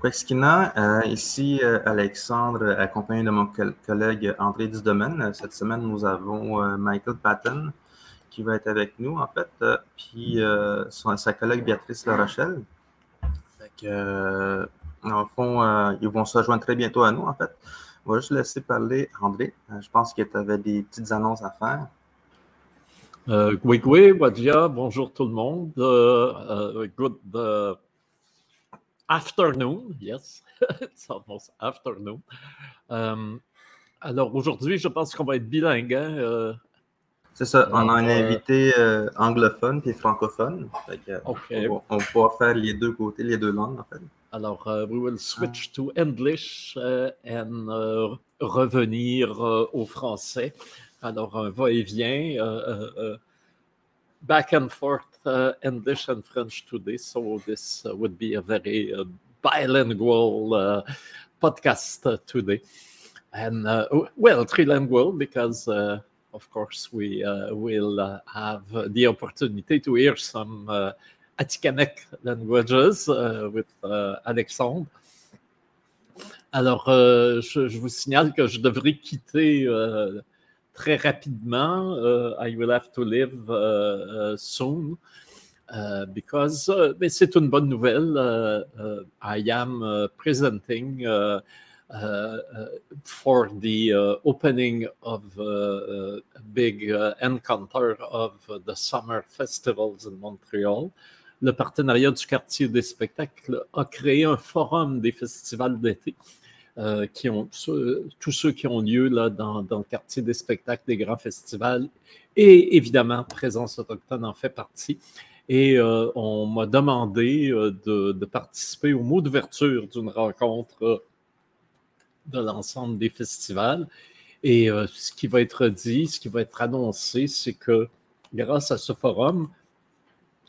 Quexkina, euh, ici euh, Alexandre, accompagné de mon collègue André Dusdomaine. Cette semaine, nous avons euh, Michael Patton qui va être avec nous, en fait, puis sa collègue Béatrice La Rochelle. en fond, ils vont se rejoindre très bientôt à nous, en fait. On va juste laisser parler André. je pense qu'il avait des petites annonces à faire. oui, oui, bonjour tout le monde. good afternoon. Yes, it's almost afternoon. Euh, alors aujourd'hui, je pense qu'on va être bilingue. Hein? Euh, c'est ça, on a un euh, invité anglophone et francophone. on, va, pouvoir faire les deux côtés, les deux langues en fait. Alors, we will switch to English and revenir au français. Alors, un va-et-vient back and forth uh, English and French today, so this uh, would be a very uh, bilingual uh, podcast uh, today. And uh, well, trilingual because, of course, we will have the opportunity to hear some Atikamekw languages with Alexandre. Alors, je, je, vous signale que je devrais quitter très rapidement. Uh, I will have to leave uh, uh, soon. Uh, because uh, mais c'est une bonne nouvelle. Uh, I am presenting for the opening of a big encounter of the summer festivals in Montreal. Le partenariat du quartier des spectacles a créé un forum des festivals d'été. Euh, qui ont, tous ceux qui ont lieu là, dans, le quartier des spectacles, des grands festivals. Et évidemment, Présence autochtone en fait partie. Et euh, on m'a demandé euh, de, participer au mot d'ouverture d'une rencontre de l'ensemble des festivals. Et ce qui va être dit, ce qui va être annoncé, c'est que grâce à ce forum,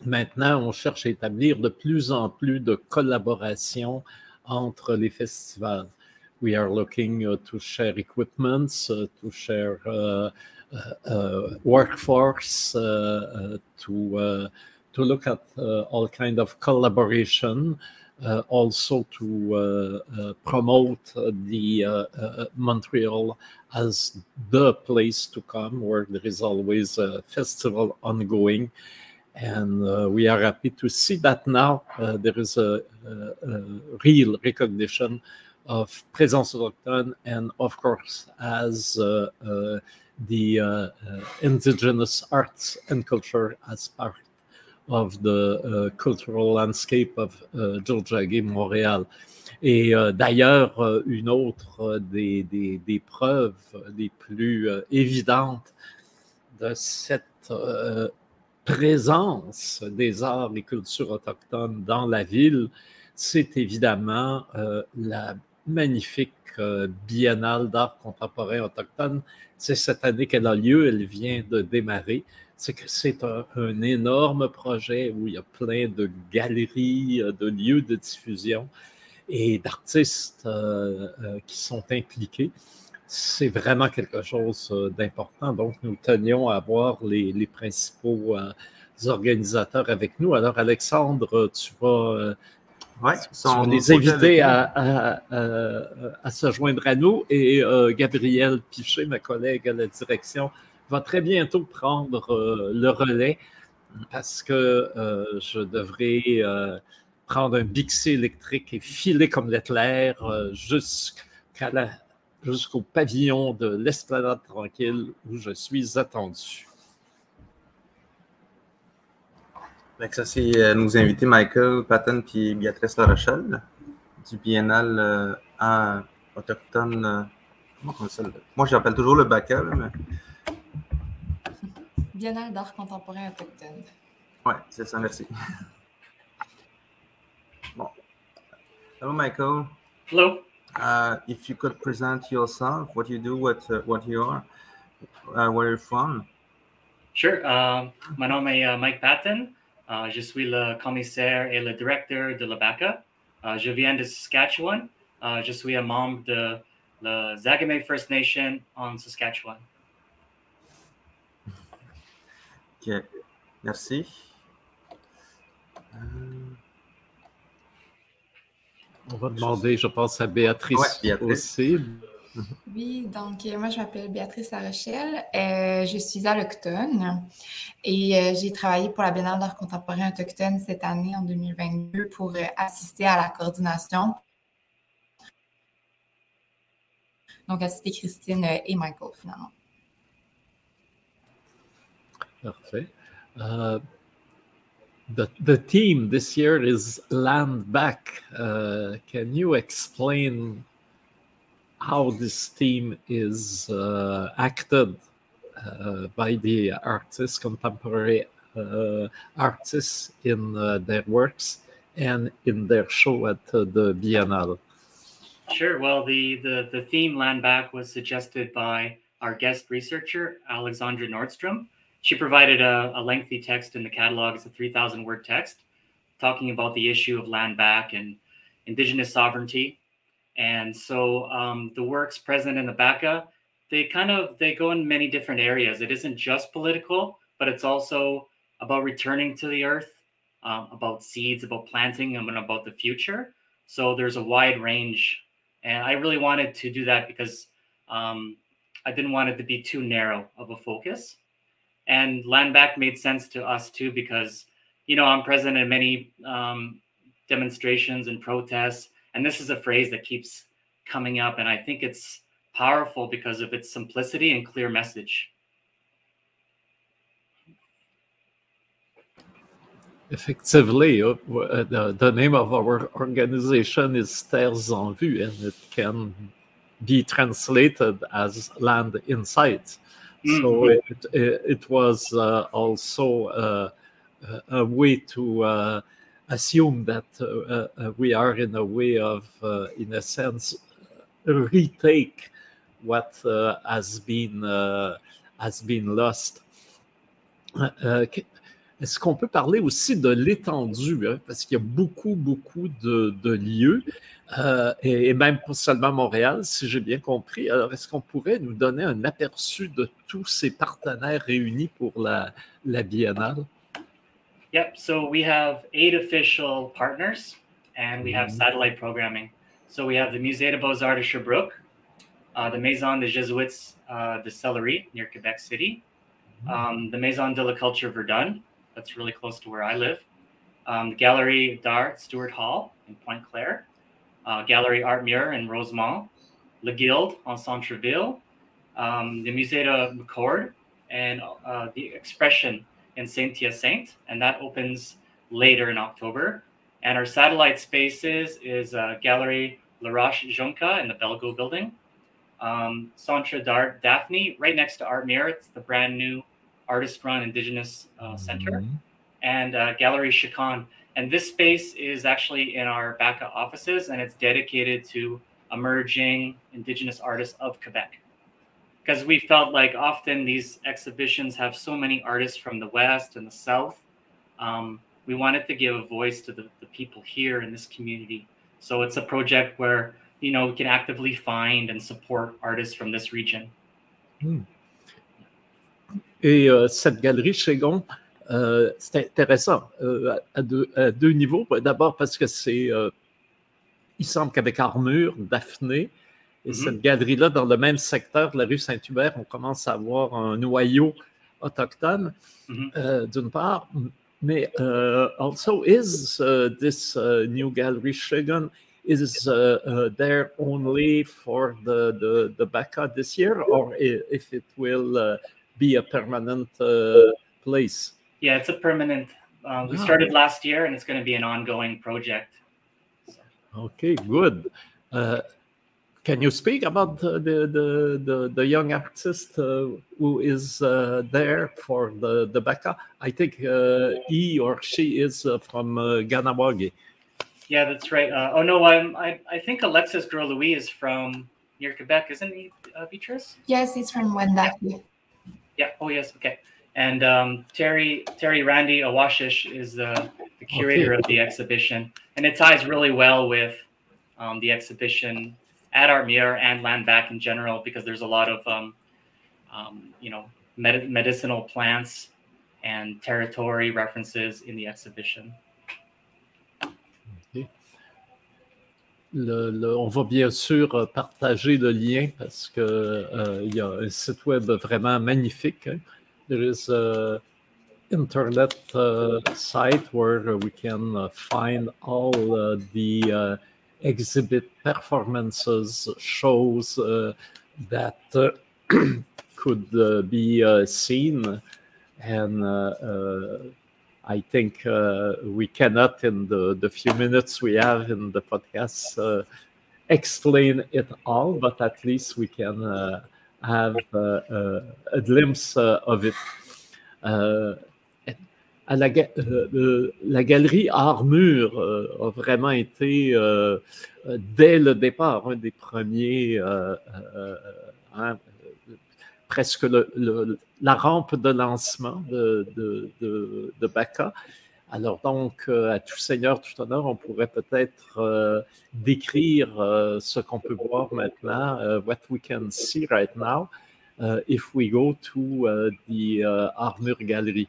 maintenant, on cherche à établir de plus en plus de collaboration entre les festivals we are looking uh, to share equipments, uh, to share uh, workforce, to to look at all kind of collaboration. Uh, also to uh, uh, promote the Montreal as the place to come where there is always a festival ongoing. And we are happy to see that now there is a, a, a real recognition of Présence autochtone and, of course, as uh, uh, the uh, indigenous arts and culture as part of the cultural landscape of Georgia Montréal. Et d'ailleurs, une autre des, des, des, preuves les plus évidentes de cette présence des arts et cultures autochtones dans la ville, c'est évidemment la magnifique euh, biennale d'art contemporain autochtone. C'est cette année qu'elle a lieu, elle vient de démarrer. C'est que c'est un, énorme projet où il y a plein de galeries, euh, de lieux de diffusion et d'artistes euh, qui sont impliqués. C'est vraiment quelque chose d'important. Donc, nous tenions à avoir les, les principaux organisateurs avec nous. Alors, Alexandre, tu vas Ouais, sont les invités à, à, se joindre à nous. Et euh, Gabriel Pichet, ma collègue à la direction, va très bientôt prendre euh, le relais parce que euh, je devrais prendre un bixi électrique et filer comme l'éclair jusqu'au pavillon de l'esplanade tranquille où je suis attendu. Ça, c'est euh, nous inviter Michael Patton et Béatrice La Rochelle du Biennale euh, en autochtone. Euh, moi, j'appelle toujours le BACA. Mais... Biennale d'art contemporain autochtone. Ouais, c'est ça, merci. bon. Hello, Michael. Hello. Uh, if you could present yourself, what you do, what, uh, what you are, uh, where you're from. Sure. Uh, my nom est uh, Mike Patton. Uh, je suis le commissaire et le directeur de la BACA. Uh, je viens de Saskatchewan. Uh, je suis un membre de la Zagame First Nation en Saskatchewan. Ok, merci. On va demander, je pense, à Béatrice, Ouais, Béatrice. aussi. Oui, donc euh, moi je m'appelle Béatrice Larochelle. Euh, je suis allochtone et euh, j'ai travaillé pour la Biennale d'art contemporain autochtone cette année en 2022 pour euh, assister à la coordination. Donc assister Christine et Michael finalement. Parfait. Uh, the, the theme this year is land back. Uh, can you explain how this theme is uh, acted uh, by the artists, contemporary uh, artists in uh, their works and in their show at uh, the Biennale? Sure. Well, the, the, the theme Land Back was suggested by our guest researcher, Alexandra Nordstrom. She provided a, a lengthy text in the catalog. It's a 3,000 word text talking about the issue of land back and indigenous sovereignty. And so um, the works present in the BACA, they kind of they go in many different areas. It isn't just political, but it's also about returning to the earth, um, about seeds, about planting, and about the future. So there's a wide range and I really wanted to do that because um, I didn't want it to be too narrow of a focus. And land back made sense to us too because you know I'm present in many um, demonstrations and protests, and this is a phrase that keeps coming up, and I think it's powerful because of its simplicity and clear message. Effectively, uh, uh, the, the name of our organization is Terres en Vue, and it can be translated as land in sight. So Mhm. it, it, it was uh, also uh, a- a way to uh, assume that uh, uh, uh, we are in a way of, in a sense, retake what has been has been lost. Est-ce qu'on peut parler aussi de l'étendue? hein? Parce qu'il y a beaucoup, beaucoup de, lieux, euh, et, même pas seulement Montréal, si j'ai bien compris. Alors, est-ce qu'on pourrait nous donner un aperçu de tous ces partenaires réunis pour la Biennale? Yep. So we have eight official partners, and we have Mhm. satellite programming. So we have the Musée des Beaux Arts de Sherbrooke, uh, the Maison des Jésuites uh, de Sillery near Quebec City, um, the Maison de la Culture Verdun, that's really close to where I live, um, the Gallery d'Art Stewart Hall in Pointe Claire, uh, Gallery Art Mur in Rosemont, Le Guild en Centreville, um, the Musée de McCord, and uh, the Expression in Saint Hyacinthe, and that opens later in October. And our satellite spaces is uh, Gallery Laroche/Joncas in the Belgo building, um, Centre d'Art Daphne, right next to Art Mûr. It's the brand new artist run Indigenous uh, Center, Mhm. and uh, Gallery Chicon. And this space is actually in our BACA offices, and it's dedicated to emerging Indigenous artists of Quebec because we felt like often these exhibitions have so many artists from the west and the south. Um, we wanted to give a voice to the, the people here in this community. So it's a project where you know we can actively find and support artists from this region. Et euh, cette galerie Chegon, euh, c'est intéressant euh, à, à deux, à deux niveaux. D'abord parce que c'est, euh, il semble qu'avec Art Mûr, Daphné, et Mhm. cette galerie-là, dans le même secteur de la rue Saint-Hubert, on commence à avoir un noyau autochtone, Mhm. euh, d'une part. Mais euh, also, is uh, this uh, new gallery Chegon is uh, uh, there only for the, the, the BACA this year, or if it will uh, be a permanent uh, place? yeah it's a permanent um, we Wow. started last year and it's going to be an ongoing project Okay, good. Can you speak about the the the, the, the young artist uh, who is uh, there for the the BACA? I think uh, he or she is uh, from uh, Kahnawake. yeah that's right uh, oh no I'm, I, I think Alexis Gros-Louis is from near quebec isn't he uh, beatrice Yes, he's from Wendake. Yeah. Oh, yes. Okay. And um, Terry Terry Randy Awashish is the, the curator of the exhibition, and it ties really well with um, the exhibition at Art Mûr and Land Back in general because there's a lot of um, um, you know med- medicinal plants and territory references in the exhibition. le, on va bien sûr partager le lien parce que euh, il y a un site web vraiment magnifique. Hein. There is a internet uh, site where we can uh, find all uh, the uh, exhibit performances, shows uh, that uh, could be seen, and I think uh, we cannot, in the, the few minutes we have in the podcast, uh, explain it all, but at least we can uh, have uh, uh, a glimpse uh, of it. À la, la, galerie Armure a vraiment été, dès le départ, un des premiers hein, presque la rampe de lancement de, de. Alors donc, euh, à tout seigneur, tout honneur, on pourrait peut-être euh, décrire euh, ce qu'on peut voir maintenant, what we can see right now, if we go to the Armure Gallery.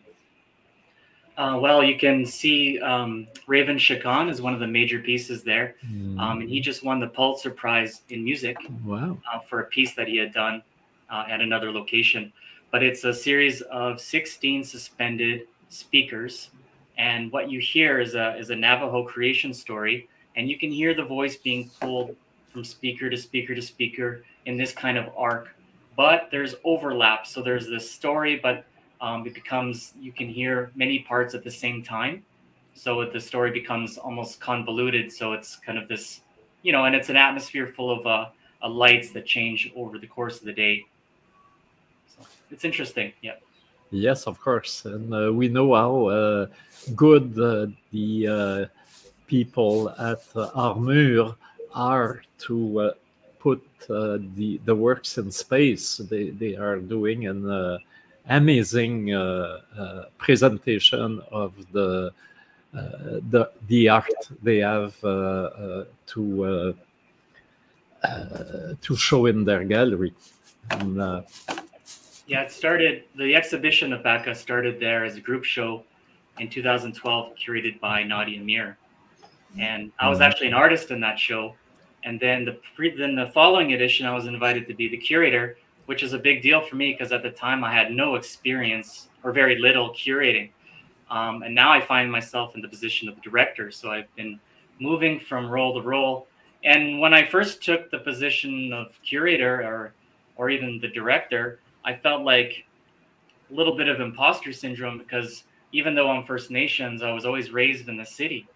Uh, well, you can see um, Raven Chacon is one of the major pieces there. Mm. Um, and he just won the Pulitzer Prize in music wow. uh, for a piece that he had done uh, at another location. But it's a series of 16 suspended speakers. And what you hear is a, is a Navajo creation story. And you can hear the voice being pulled from speaker to speaker to speaker in this kind of arc. But there's overlap. So there's this story, but um, it becomes, you can hear many parts at the same time. So the story becomes almost convoluted. So it's kind of this, you know, and it's an atmosphere full of uh, uh, lights that change over the course of the day it's interesting. Yeah. Yes, of course, and uh, we know how uh, good uh, the uh, people at Art Mûr are to put the the works in space. They they are doing an amazing uh, uh, presentation of the uh, the the art they have to to show in their gallery. And, yeah, it started, the exhibition of BACA started there as a group show in 2012, curated by Nadia Myre. And I was mm-hmm. actually an artist in that show. And then the pre, then the following edition, I was invited to be the curator, which is a big deal for me because at the time I had no experience or very little curating. Um, and now I find myself in the position of director. So I've been moving from role to role. And when I first took the position of curator or or even the director, I felt like a little bit of imposter syndrome because even though I'm First Nations, I was always raised in the city.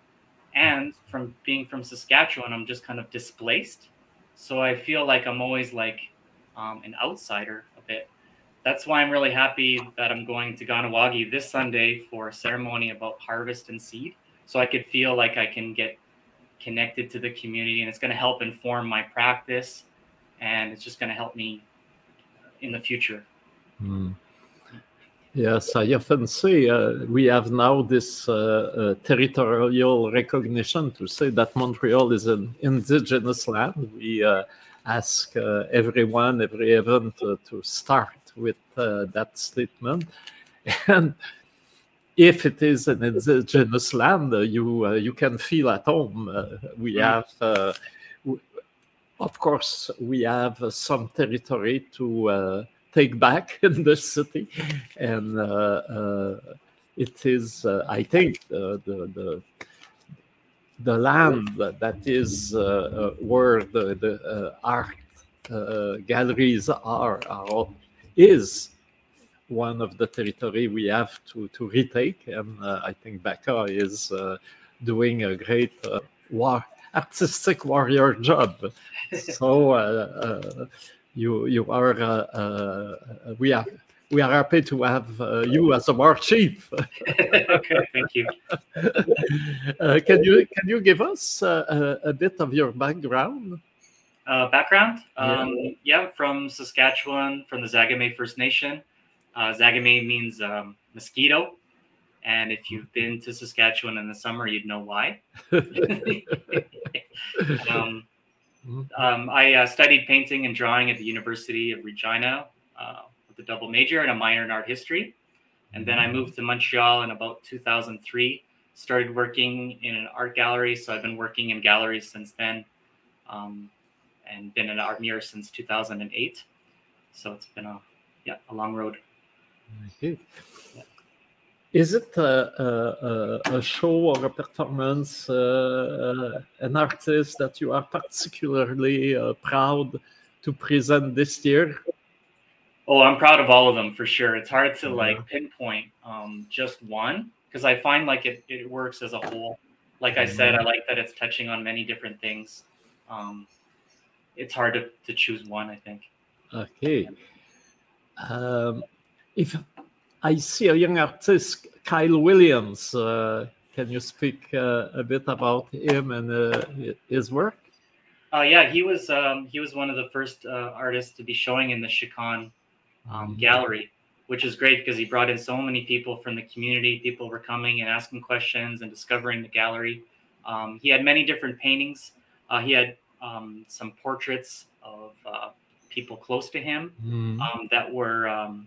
And from being from Saskatchewan, I'm just kind of displaced. So I feel like I'm always like um, an outsider a bit. That's why I'm really happy that I'm going to Kahnawake this Sunday for a ceremony about harvest and seed. So I could feel like I can get connected to the community and it's going to help inform my practice and it's just going to help me in the future. Mm. Yes, I often say uh, we have now this uh, uh, territorial recognition to say that Montreal is an indigenous land. We uh, ask uh, everyone, every event uh, to start with that statement. And if it is an indigenous land, you you can feel at home. we mm. have of course, we have uh, some territory to uh, take back in the city, and uh, it is, I think, the, the the land that is uh, where the, the uh, art uh, galleries are, are, is one of the territory we have to, to retake. And I think BACA is doing a great work artistic warrior job. so uh, uh, you you are uh, we are we are happy to have you as a war chief. okay, thank you. can you can you give us a bit of your background? Uh, background. Um, yeah. yeah. from Saskatchewan, from the Zagime First Nation. Uh, Zagime means um, mosquito. And if you've been to Saskatchewan in the summer, you'd know why. um, um, I uh, studied painting and drawing at the University of Regina uh, with a double major and a minor in art history. And then I moved to Montreal in about 2003, started working in an art gallery. So I've been working in galleries since then. um, and been an Art Mûr since 2008. So it's been a yeah a long road. Okay. Yeah. Is it a, a, a, show or a performance, uh, an artist that you are particularly uh, proud to present this year? Oh, I'm proud of all of them for sure. It's hard to like pinpoint um, just one because I find like it, it works as a whole. Like I said, I like that it's touching on many different things. Um, it's hard to, to choose one, I think. Okay. Um, if I see a young artist, Kyle Williams, uh, can you speak uh, a bit about him and uh, his work? Uh, yeah, he was um, he was one of the first uh, artists to be showing in the Chicon um, mm-hmm. gallery, which is great because he brought in so many people from the community. People were coming and asking questions and discovering the gallery. Um, he had many different paintings. Uh, he had um, some portraits of uh, people close to him mm. um, that were, um,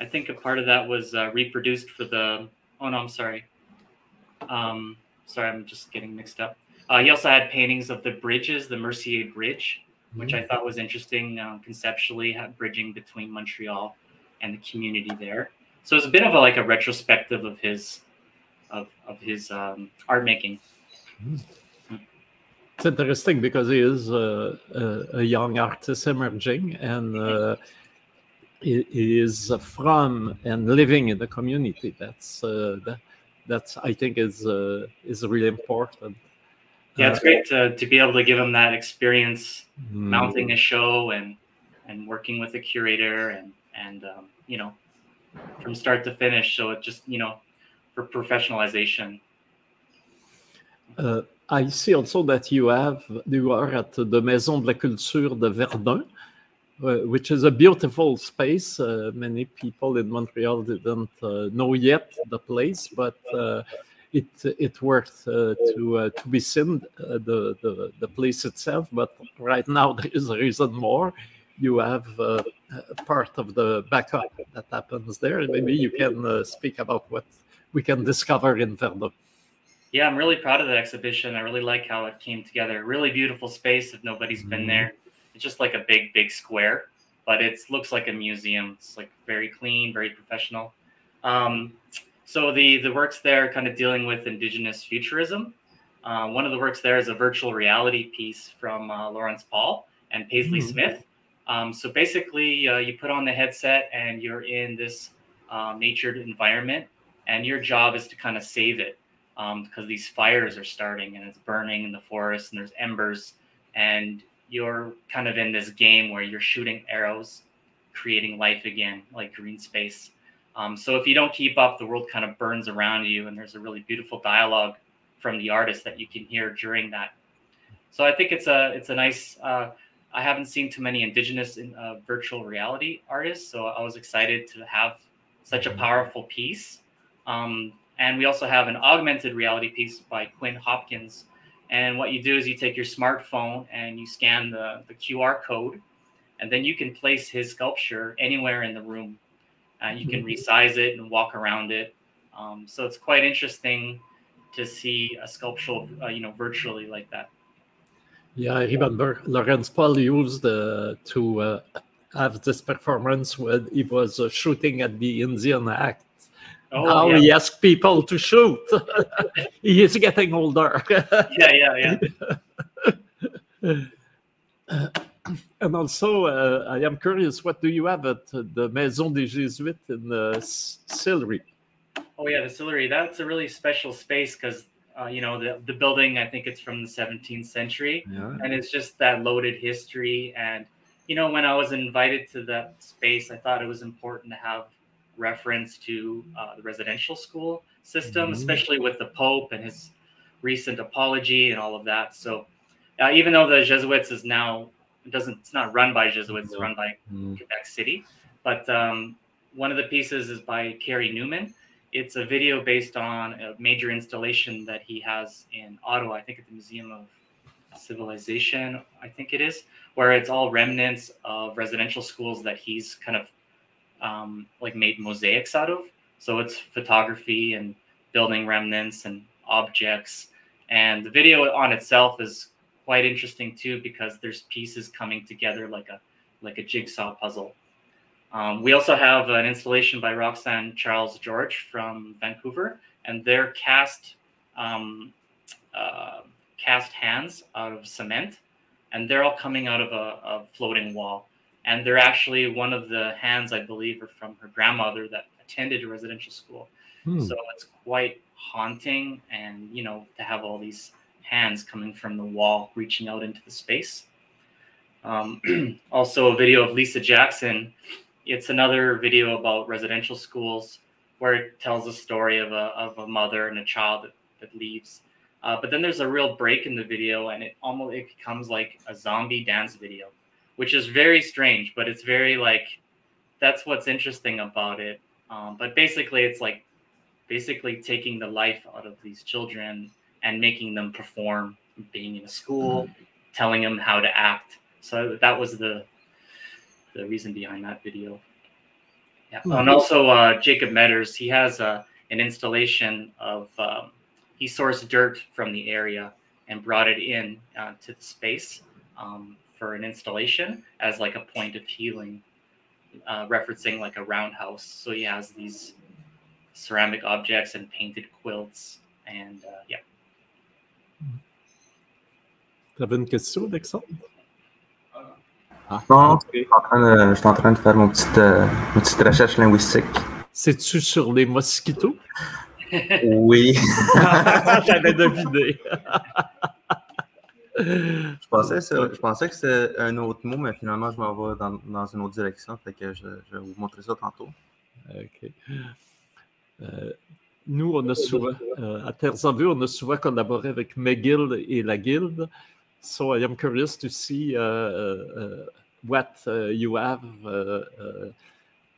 I think a part of that was uh, reproduced for the, oh no, I'm sorry. Um, sorry, I'm just getting mixed up. Uh, he also had paintings of the bridges, the Mercier Bridge, which I mm. thought was interesting uh, conceptually, bridging between Montreal and the community there. So it's a bit of a, like a retrospective of his of of his um, art making. Mm. It's interesting because he is uh, a, a, young artist emerging and uh, he, he, is from and living in the community. That's uh, that, that's I think is uh, is really important. Yeah, it's great to, to be able to give them that experience mm. mounting a show and and working with a curator and and um, you know from start to finish. So it just you know for professionalization. Uh, I see also that you have you are at the Maison de la Culture de Verdun, uh, which is a beautiful space. Uh, many people in Montreal didn't uh, know yet the place, but uh, it it worth uh, to uh, to be seen the, the the place itself. But right now there is a reason more. You have part of the BACA that happens there. Maybe you can speak about what we can discover in Verdun. Yeah, I'm really proud of the exhibition. I really like how it came together. Really beautiful space. If nobody's mm-hmm. been there, it's just like a big, big square, but it looks like a museum. It's like very clean, very professional. Um, so the the works there kind of dealing with indigenous futurism. Uh, one of the works there is a virtual reality piece from uh, Lawrence Paul and Paisley mm-hmm. Smith. Um, so basically, uh, you put on the headset and you're in this um, natured environment, and your job is to kind of save it because um, these fires are starting and it's burning in the forest and there's embers and you're kind of in this game where you're shooting arrows creating life again like green space um, so if you don't keep up the world kind of burns around you and there's a really beautiful dialogue from the artist that you can hear during that so i think it's a it's a nice uh, i haven't seen too many indigenous in, uh, virtual reality artists so i was excited to have such a powerful piece um, and we also have an augmented reality piece by Quinn Hopkins. And what you do is you take your smartphone and you scan the, the QR code, and then you can place his sculpture anywhere in the room. Uh, you can mm-hmm. resize it and walk around it. Um, so it's quite interesting to see a sculptural, uh, you know, virtually like that. Yeah, I remember Lawrence Paul used uh, to uh, have this performance when he was uh, shooting at the Indian Act Oh, now yeah. he asks people to shoot. he is getting older. yeah, yeah, yeah. and also, uh, I am curious, what do you have at the Maison des Jésuites in the Sillery? Oh yeah, the Sillery. That's a really special space because uh, you know the the building. I think it's from the 17th century, yeah. and it's just that loaded history. And you know, when I was invited to that space, I thought it was important to have reference to uh, the residential school system, mm-hmm. especially with the Pope and his recent apology and all of that. So, uh, even though the Jesuits is now it doesn't, it's not run by Jesuits, it's run by mm-hmm. Quebec City. But um, one of the pieces is by Carey Newman. It's a video based on a major installation that he has in Ottawa. I think at the Museum of Civilization, I think it is, where it's all remnants of residential schools that he's kind of um, like made mosaics out of. So it's photography and building remnants and objects. And the video on itself is quite interesting too because there's pieces coming together like a like a jigsaw puzzle. Um, we also have an installation by Roxanne Charles George from Vancouver, and they're cast um, uh, cast hands out of cement, and they're all coming out of a, a, floating wall. And they're actually one of the hands, I believe, are from her grandmother that attended a residential school. Hmm. So it's quite haunting, and you know, to have all these hands coming from the wall reaching out into the space. Um, also, a video of Lisa Jackson. It's another video about residential schools where it tells a story of a, of a mother and a child that, that leaves. Uh, but then there's a real break in the video, and it almost it becomes like a zombie dance video, which is very strange. But it's very like that's what's interesting about it. Um, but basically, it's like basically taking the life out of these children and making them perform being in a school mm-hmm. telling them how to act so that was the the reason behind that video yeah mm-hmm. and also uh, Jacob Meders he has uh, an installation of um, he sourced dirt from the area and brought it in uh, to the space um, for an installation as like a point of healing uh, referencing like a roundhouse so he has these ceramic objects and painted quilts and uh, yeah Tu avais une question, Alexandre? Ah, non, okay. je, suis en train de, je suis en train de faire mon petit, euh, ma petite recherche linguistique. C'est-tu sur les mosquitos? oui. J'avais deviné. je, pensais, je pensais que c'était un autre mot, mais finalement, je m'en vais dans, dans, une autre direction. Fait que je, je, vais vous montrer ça tantôt. OK. Euh, nous, on a souvent, euh, à Terres en Vue, on a souvent collaboré avec McGill et la Guilde. So I am curious to see uh, uh, what uh, you have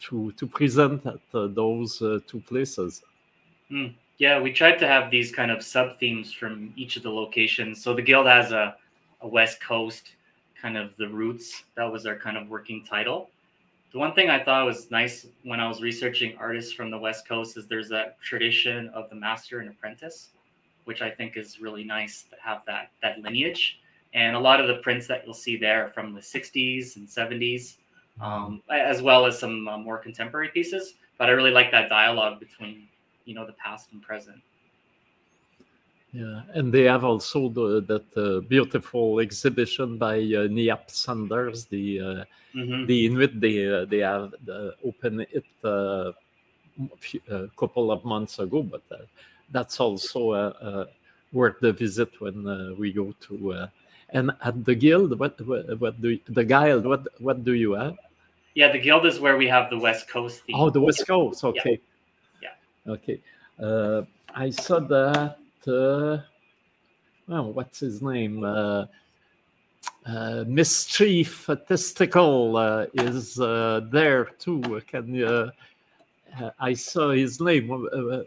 to, to present at those two places. Mm. Yeah, we tried to have these kind of sub themes from each of the locations. So the Guild has a, a West Coast kind of the roots. That was our kind of working title the one thing I thought was nice when I was researching artists from the West Coast is there's that tradition of the master and apprentice, which I think is really nice to have that that lineage. And a lot of the prints that you'll see there are from the 60s and 70s, um, as well as some uh, more contemporary pieces. But I really like that dialogue between, you know, the past and present. Yeah, and they have also the, that uh, beautiful exhibition by uh, Niap Saunders, the uh, mm-hmm. the Inuit. They uh, they have uh, opened it uh, a couple of months ago, but uh, that's also worth the visit when we go to. And at the guild, what what, what do you, the guild? What what do you have? Yeah, the guild is where we have the West Coast theme. Oh, the West Coast. Okay. Yeah. yeah. Okay. I saw that uh, oh, what's his name? Uh, uh, Mischief Testicle uh, is uh, there too. Can you? Uh, I saw his name.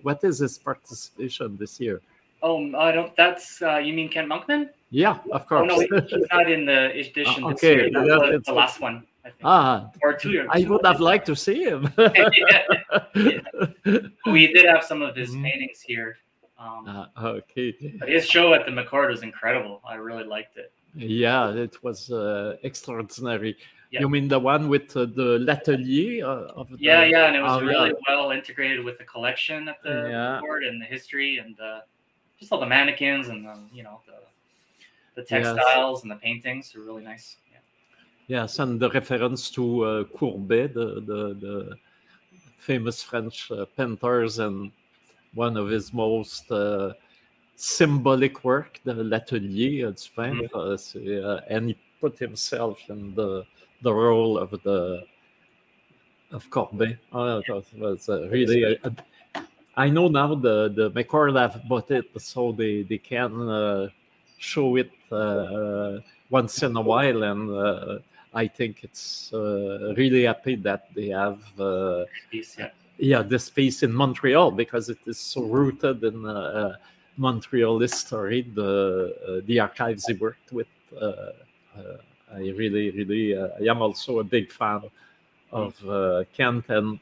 what is his participation this year? Oh, I don't. That's you mean Kent Monkman? Yeah, of course. Oh, no, he's not in the edition okay, this year. That yeah, was the last one. Ah, or two years. I would have liked to see him. yeah. Yeah. We did have some of his mm-hmm. paintings here um, uh, okay. But his show at the McCord was incredible. I really liked it. Yeah, it was uh, extraordinary. Yeah. You mean the one with uh, the l'atelier uh, of the, Yeah, yeah, and it was oh, really yeah. well integrated with the collection at the yeah. McCord and the history and uh, just all the mannequins and the, you know the the textiles yes. and the paintings are really nice. Yeah. Yes, and the reference to uh, Courbet, the, the, the famous French uh, painters and one of his most uh, symbolic work, the L'Atelier du peintre, mm-hmm. uh, and he put himself in the the role of the of Courbet. Oh, it was uh, really. Uh, I know now the the McCord have bought it, so they they can uh, show it uh, once in a while, and I think it's really happy that they have. yeah yeah the space in Montreal because it is so rooted in uh, uh Montreal history. The uh, the archives he worked with. Uh, I really, really, I am also a big fan of Kent and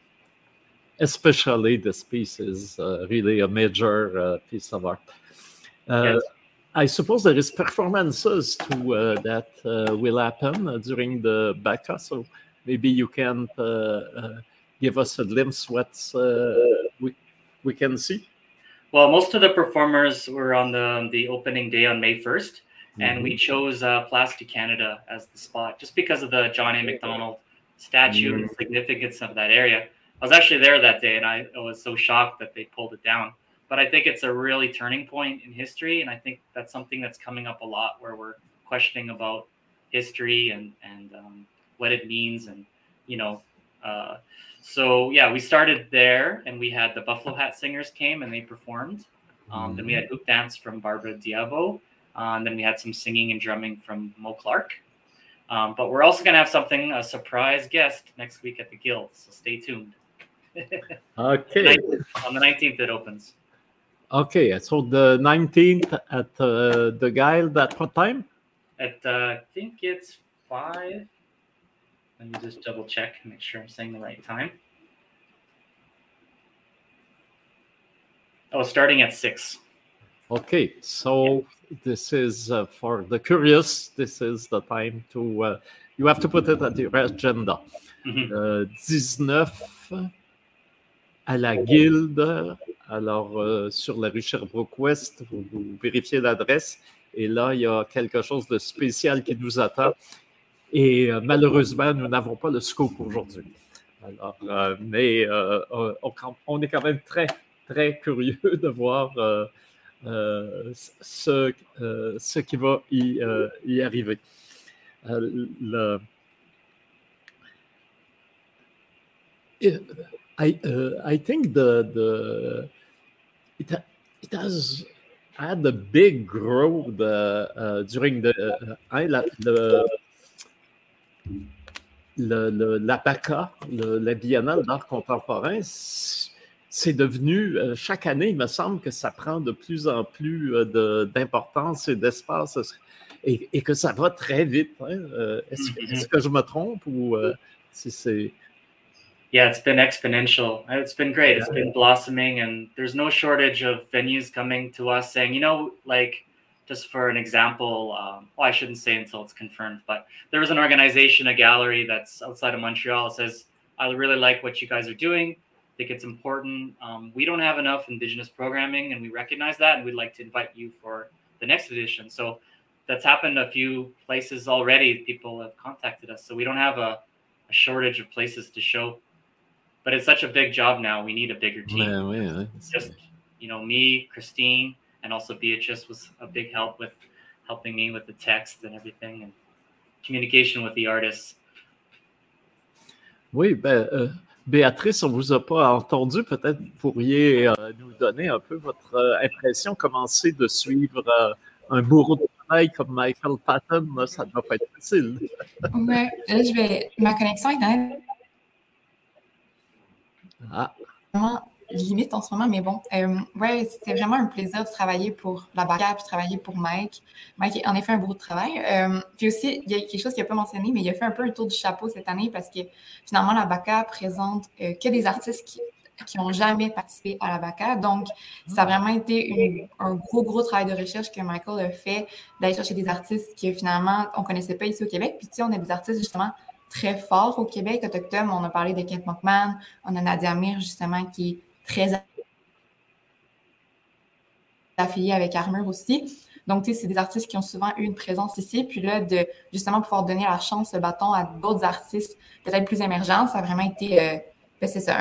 especially this piece is really a major piece of art. Yes. I suppose there is performances to uh, that uh, will happen during the BACA, so maybe you can give us a glimpse what we, we can see. Well, most of the performers were on the the opening day on May 1st, mm-hmm. and we mm-hmm. chose uh, Place du Canada as the spot just because of the John A. Macdonald statue mm-hmm. and the significance of that area. I was actually there that day, and I, I was so shocked that they pulled it down. But I think it's a really turning point in history, and I think that's something that's coming up a lot where we're questioning about history and and um, what it means, and you know. Uh, so yeah, we started there, and we had the Buffalo Hat Singers came and they performed. Um, then we had hoop dance from Barbara Diabo, uh, and then we had some singing and drumming from Mo Clark. Um, but we're also going to have something a surprise guest next week at the Guild, so stay tuned. Okay. On the 19th, it opens. Okay, so the 19th at uh, the Guild at what time? At uh, I think it's five let me just double check and make sure I'm saying the right time. Oh, starting at six. Okay, so yeah. this is uh, for the curious. This is the time to. Uh, you have to put it at your agenda. Mm-hmm. Uh, 19 à la Guilde. Alors, euh, sur la rue Sherbrooke-Ouest, vous, vous vérifiez l'adresse. Et là, il y a quelque chose de spécial qui nous attend. Et euh, malheureusement, nous n'avons pas le scope aujourd'hui. Alors, euh, mais on, est quand même très, très curieux de voir ce, ce qui va y, y arriver. I, uh, I think the, the it, it has had a big growth uh, during the, uh, the le, la la Biennale d'art contemporain, c'est devenu, euh, chaque année, il me semble que ça prend de plus en plus euh, d'importance et d'espace et, que ça va très vite. Hein. Euh, mm-hmm. Est-ce que je me trompe ou si c'est. Yeah, it's been exponential. It's been great. It's been blossoming, and there's no shortage of venues coming to us saying, you know, like, just for an example, um, well, I shouldn't say until it's confirmed, but there was an organization, a gallery that's outside of Montreal. It says, I really like what you guys are doing. I think it's important. Um, we don't have enough Indigenous programming, and we recognize that, and we'd like to invite you for the next edition. So that's happened a few places already. People have contacted us, so we don't have a, a shortage of places to show. But it's such a big job now. We need a bigger team. Yeah, yeah. Just you know, me, Christine, and also Beatrice was a big help with helping me with the text and everything and communication with the artists. Oui, ben, euh, Béatrice, on vous a pas entendu. Peut-être pourriez euh, nous donner un peu votre euh, impression, commencer de suivre euh, un bourreau de travail comme Michael Patten. Ça ne doit pas être facile. Oui, là, je vais. Ma connexion est Ah limite en ce moment, mais bon, euh, ouais, c'était vraiment un plaisir de travailler pour la BACA puis travailler pour Mike. Mike a en effet un beau travail. Euh, puis aussi, il y a quelque chose qu'il n'a pas mentionné, mais il a fait un peu un tour du chapeau cette année parce que finalement, la BACA présente euh, que des artistes qui qui n'ont jamais participé à la BACA. Donc, ça a vraiment été un gros, gros travail de recherche que Michael a fait d'aller chercher des artistes que finalement, on ne connaissait pas ici au Québec. Puis, tu sais, on a des artistes justement très forts au Québec, autochtones. On a parlé de Kent Monkman, on a Nadia Mir, justement, qui très affiliés avec Armure aussi. Donc, tu sais, c'est des artistes qui ont souvent eu une présence ici. Puis là, de justement pouvoir donner la chance, le bâton à d'autres artistes peut-être plus émergents, ça a vraiment été, euh, ben, c'est ça,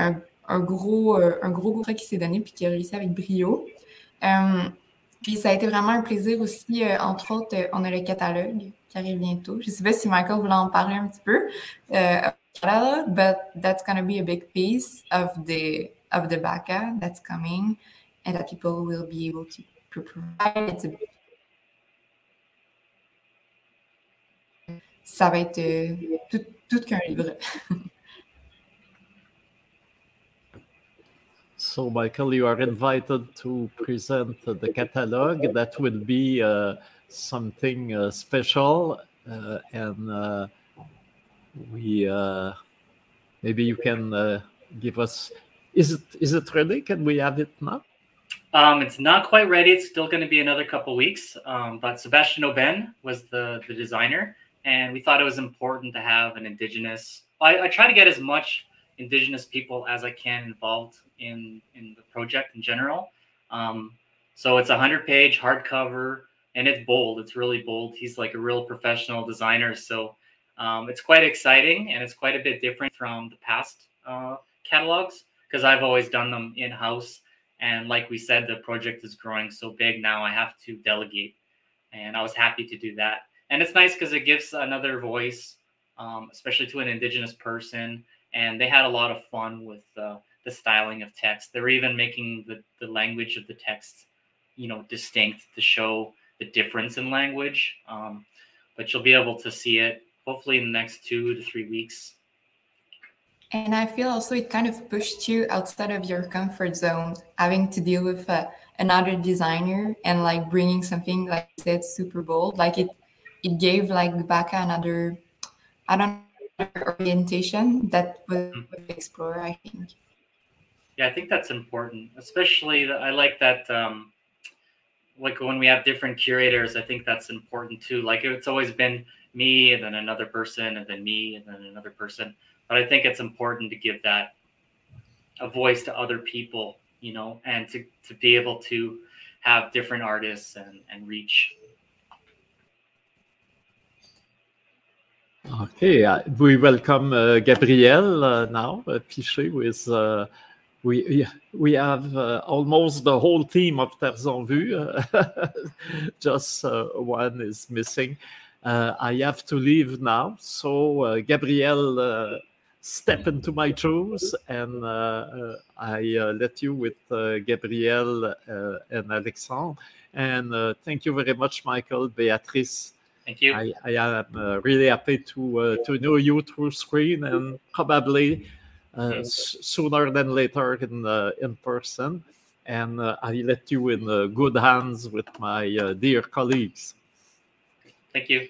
un, gros, euh, un gros qui s'est donné puis qui a réussi avec brio. Euh, puis ça a été vraiment un plaisir aussi, entre autres, on a le catalogue qui arrive bientôt. Je ne sais pas si Michael voulait en parler un petit peu. but that's going to be a big piece of the of the BACA that's coming and that people will be able to provide. Ça va être euh, tout qu'un livre. So, Michael, you are invited to present the catalog. That will be uh, something uh, special, uh, and uh, we uh, maybe you can uh, give us is it is it ready? Can we have it now? Um, it's not quite ready. It's still going to be another couple weeks. Um, but Sebastian Aubin was the the designer, and we thought it was important to have an indigenous. I, I try to get as much indigenous people as I can involved in in the project in general. Um, so it's a hundred page hardcover, and it's bold. It's really bold. He's like a real professional designer, so um, it's quite exciting, and it's quite a bit different from the past uh, catalogs because I've always done them in house and like we said, the project is growing so big now, I have to delegate. And I was happy to do that. And it's nice because it gives another voice, um, especially to an Indigenous person. And they had a lot of fun with uh, the styling of text. They were even making the, the language of the text, you know, distinct to show the difference in language. Um, but you'll be able to see it hopefully in the next two to three weeks and I feel also it kind of pushed you outside of your comfort zone, having to deal with uh, another designer and like bringing something like you said super bold. Like it, it gave like BACA another, I don't know, orientation that was mm-hmm. explore. I think. Yeah, I think that's important, especially I like that. Um, like when we have different curators, I think that's important too. Like it's always been me and then another person and then me and then another person but I think it's important to give that a voice to other people, you know, and to, to be able to have different artists and, and reach. Okay, uh, we welcome uh, uh, now, uh, Piché, with we we have uh, almost the whole team of Terres en Vue. just uh, one is missing. Uh, I have to leave now, so Gabriel step into my shoes and uh, uh, I uh, let you with Gabriel and Alexandre. And thank you very much, Michael, Beatrice. Thank you. I, I am really happy to to know you through screen and probably uh, sooner than later in uh, in person. And uh, I let you in good hands with my dear colleagues. Thank you.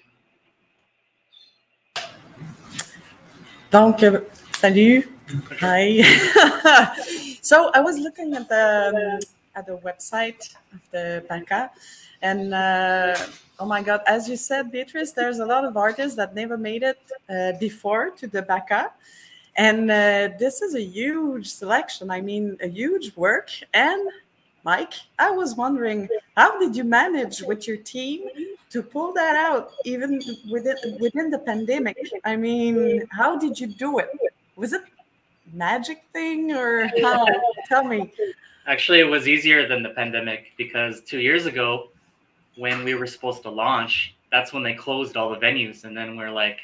Donc, salut. Hi. so I was looking at the um, at the website of the BACA, and uh, oh my God, as you said, Beatrice, there's a lot of artists that never made it uh, before to the BACA. And uh, this is a huge selection. I mean, a huge work. And Mike, I was wondering, how did you manage with your team to pull that out even within within the pandemic? I mean how did you do it? Was it magic thing or how? Tell me. Actually it was easier than the pandemic because two years ago when we were supposed to launch that's when they closed all the venues. And then we're like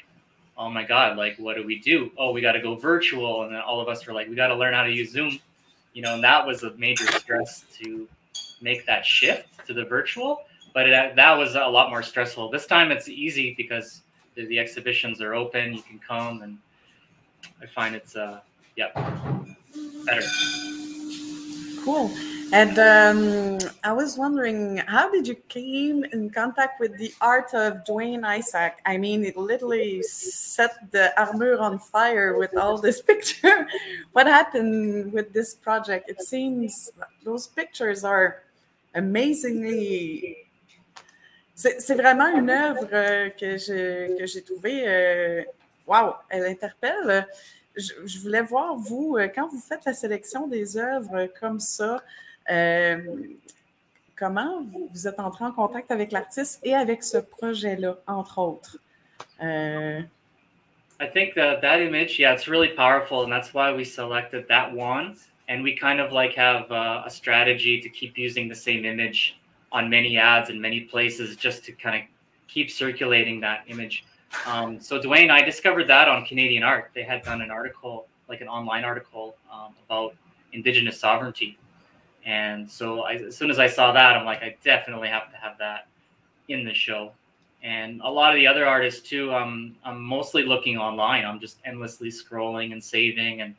oh my god like what do we do oh we got to go virtual and then all of us were like we got to learn how to use zoom you know and that was a major stress to make that shift to the virtual but it, that was a lot more stressful. This time it's easy because the, the exhibitions are open. You can come, and I find it's uh, yeah, better. Cool. And um, I was wondering, how did you came in contact with the art of Dwayne Isaac? I mean, it literally set the armor on fire with all this picture. what happened with this project? It seems those pictures are amazingly C'est vraiment une œuvre euh, que j'ai trouvée, euh, wow, elle interpelle. Je, voulais voir, vous, euh, quand vous faites la sélection des œuvres comme ça, comment vous, êtes entré en contact avec l'artiste et avec ce projet-là, entre autres? I think that that image, yeah, it's really powerful, and that's why we selected that one. And we kind of like have a strategy to keep using the same image on many ads in many places just to kind of keep circulating that image. Um, so Dwayne, I discovered that on Canadian Art. They had done an article, like an online article um, about Indigenous sovereignty. And so I, as soon as I saw that, I'm like, I definitely have to have that in the show. And a lot of the other artists too, um, I'm mostly looking online. I'm just endlessly scrolling and saving and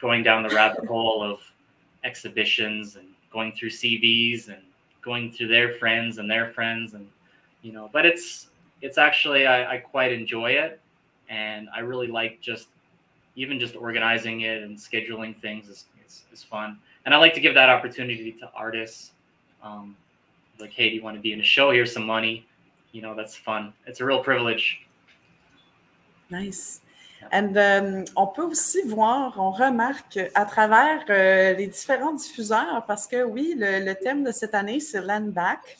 going down the rabbit hole of exhibitions and going through CVs and going through their friends and their friends and you know but it's it's actually I, I quite enjoy it and I really like just even just organizing it and scheduling things is, is, is fun and I like to give that opportunity to artists. Um, like, hey, do you want to be in a show? Here's some money. You know, that's fun. It's a real privilege. Nice. And um, on peut aussi voir, on remarque à travers euh, les différents diffuseurs, parce que oui, le, le thème de cette année, c'est Land Back,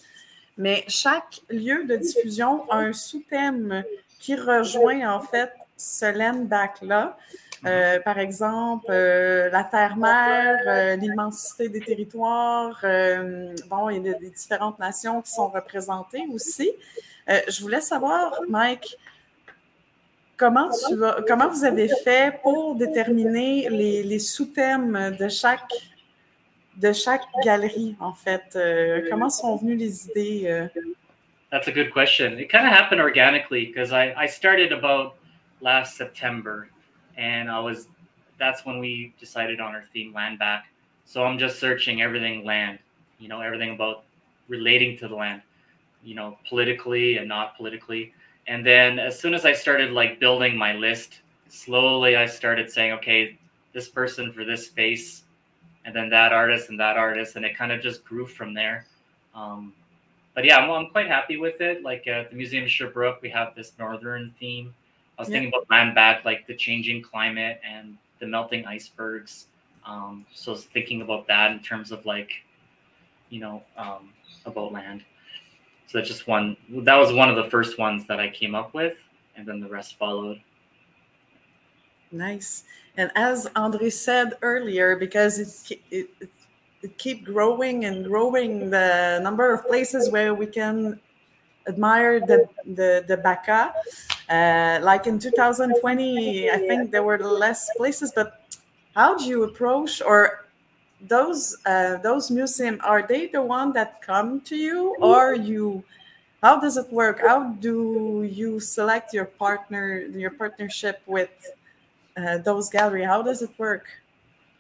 mais chaque lieu de diffusion a un sous-thème qui rejoint en fait ce Land Back-là. Euh, par exemple, euh, la terre-mère, euh, l'immensité des territoires. bon, il y a des différentes nations qui sont représentées aussi. Je voulais savoir, Mike, comment, tu as- comment vous avez fait pour déterminer les, les sous-thèmes de chaque, de chaque galerie, en fait? Comment sont venues les idées? That's a good question. It kind of happened organically because I, I started about last September and I was that's when we decided on our theme land back. So I'm just searching everything land, you know, everything about relating to the land, you know, politically and not politically. And then as soon as I started like building my list, slowly I started saying, okay, this person for this space, and then that artist and that artist, and it kind of just grew from there. Um, but yeah, I'm, I'm quite happy with it. Like at the Museum of Sherbrooke, we have this northern theme. I was Yeah. thinking about land back, like the changing climate and the melting icebergs. Um, so I was thinking about that in terms of like, you know, um, about land. So that's just one. That was one of the first ones that I came up with, and then the rest followed. Nice. And as Andre said earlier, because it, it, it, it keep growing and growing the number of places where we can admire the the, the BACA. Uh, like in 2020, I think there were less places, but how do you approach or those uh, those museum are they the one that come to you or you how does it work how do you select your partner your partnership with uh, those gallery how does it work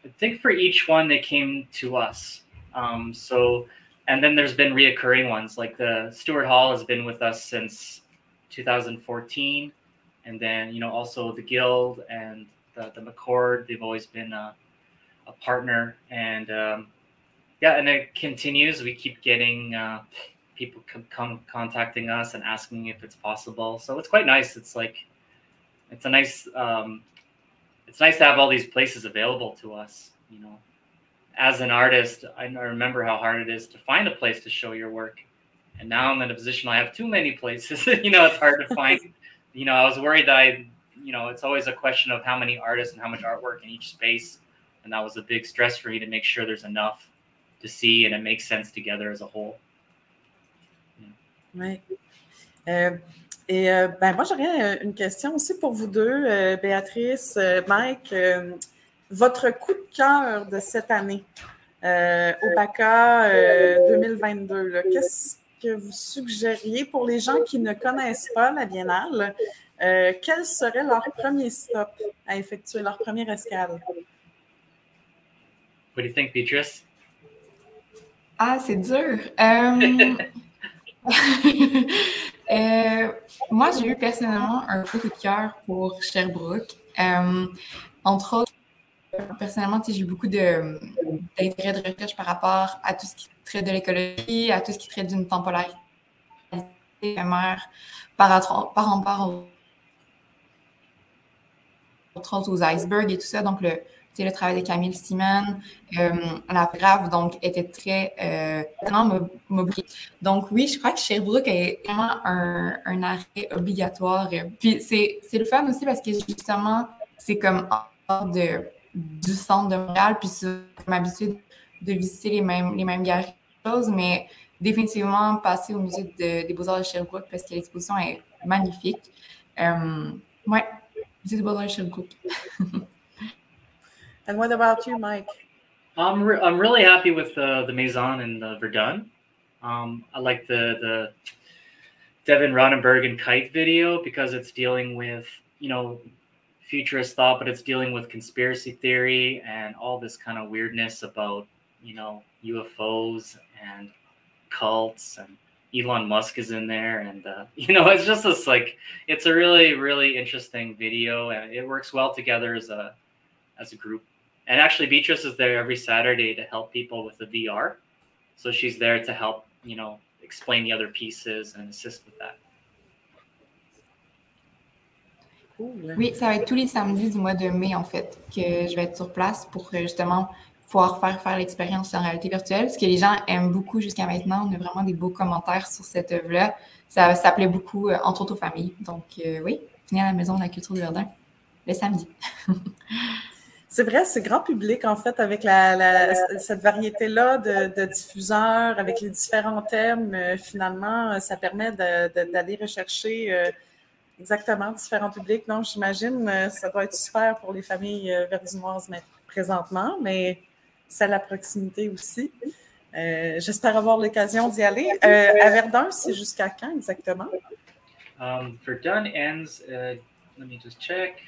I think for each one they came to us. Um, so, and then there's been reoccurring ones like the Stewart Hall has been with us since 2014, and then you know also the Guild and the the McCord they've always been a, a partner, and um, yeah, and it continues. We keep getting uh, people come, come contacting us and asking if it's possible. So it's quite nice. It's like it's a nice um, it's nice to have all these places available to us you know as an artist i remember how hard it is to find a place to show your work and now i'm in a position i have too many places you know it's hard to find you know i was worried that i you know it's always a question of how many artists and how much artwork in each space and that was a big stress for me to make sure there's enough to see and it makes sense together as a whole Oui. Euh, et euh, ben, moi, j'aurais euh, une question aussi pour vous deux, euh, Béatrice, euh, Mike. Euh, Euh, votre coup de cœur de cette année euh, au BACA euh, 2022, là, qu'est-ce que vous suggériez pour les gens qui ne connaissent pas la Biennale? Euh, quel serait leur premier stop à effectuer, leur première escale? what do you think beatrice? Ah, c'est dur. Euh, euh, moi, j'ai eu personnellement un coup de cœur pour Sherbrooke. Euh, entre autres, personnellement, tu sais, j'ai beaucoup de- d'intérêt de, recherche par rapport à tout ce qui traite de l'écologie, à tout ce qui traite d'une temporalité éphémère par, par rapport au- entre autres aux icebergs et tout ça. Donc, le, le travail de Camille Simon, euh, la grave, donc, était très, euh, vraiment mo- mobilisée. Donc, oui, je crois que Sherbrooke est vraiment un, un arrêt obligatoire. Puis, c'est le fun aussi parce que, justement, c'est comme hors de, du centre de Montréal, puis c'est comme habitude de visiter les mêmes, les mêmes galeries, choses, mais définitivement passer au musée de- des Beaux-Arts de Sherbrooke parce que l'exposition est magnifique. Euh, ouais, musée des Beaux-Arts de Sherbrooke. And what about you, Mike? I'm re- I'm really happy with the the Maison in uh, Verdun. Um, I like the the Devin Ronneberg and Kite video because it's dealing with you know futurist thought, but it's dealing with conspiracy theory and all this kind of weirdness about you know UFOs and cults and Elon Musk is in there and uh, you know it's just this like it's a really really interesting video and it works well together as a as a group and actually, Beatrice is there every Saturday to help people with the VR. So she's there to help, you know, explain the other pieces and assist with that. Oui, ça va être tous les samedis du mois de mai, en fait, que je vais être sur place pour euh, justement pouvoir faire faire l'expérience en réalité virtuelle, ce que les gens aiment beaucoup jusqu'à maintenant. On a vraiment des beaux commentaires sur cette œuvre-là. Ça, ça plaît beaucoup, euh, entre autres aux familles. Donc, euh, oui, venez à la Maison de la Culture de Verdun le samedi. C'est vrai, c'est grand public, en fait, avec la, cette variété-là de, diffuseurs, avec les différents thèmes. Finalement, ça permet d'aller rechercher exactement différents publics. Donc, j'imagine, euh, ça doit être super pour les familles verdinoises présentement, mais c'est la proximité aussi. J'espère avoir l'occasion d'y aller. à Verdun, c'est jusqu'à quand exactement? Um, Verdun ends, uh, let me just check.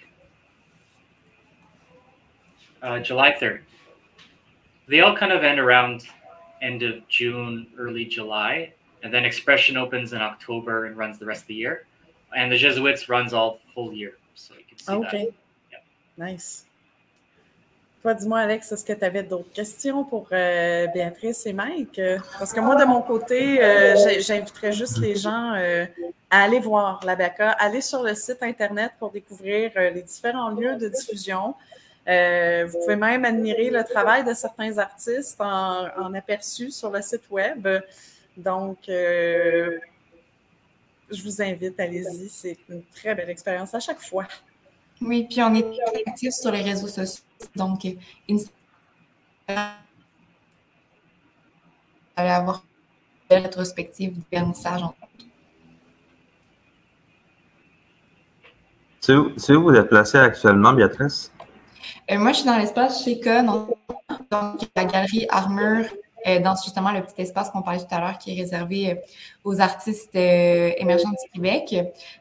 uh, July 3rd. They all kind of end around end of June, early July, and then Expression opens in October and runs the rest of the year. And the Jesuits runs all full year, so you can see okay. that. Yeah. Nice. Toi, dis-moi, Alex, est-ce que tu avais d'autres questions pour euh, Béatrice et Mike? Parce que moi, de mon côté, euh, j'inviterais juste les gens euh, à aller voir la BACA, aller sur le site Internet pour découvrir euh, les différents lieux de diffusion, vous pouvez même admirer le travail de certains artistes en, aperçu sur le site web. Donc, je vous invite, allez-y. C'est une très belle expérience à chaque fois. Oui, puis on est actifs sur les réseaux sociaux. Donc, Instagram, allez avoir une rétrospective du vernissage. C'est où, où vous êtes placé actuellement, Béatrice? Euh, moi, je suis dans l'espace chez Con, donc la galerie Armure, euh, dans justement le petit espace qu'on parlait tout à l'heure qui est réservé euh, aux artistes émergents du Québec.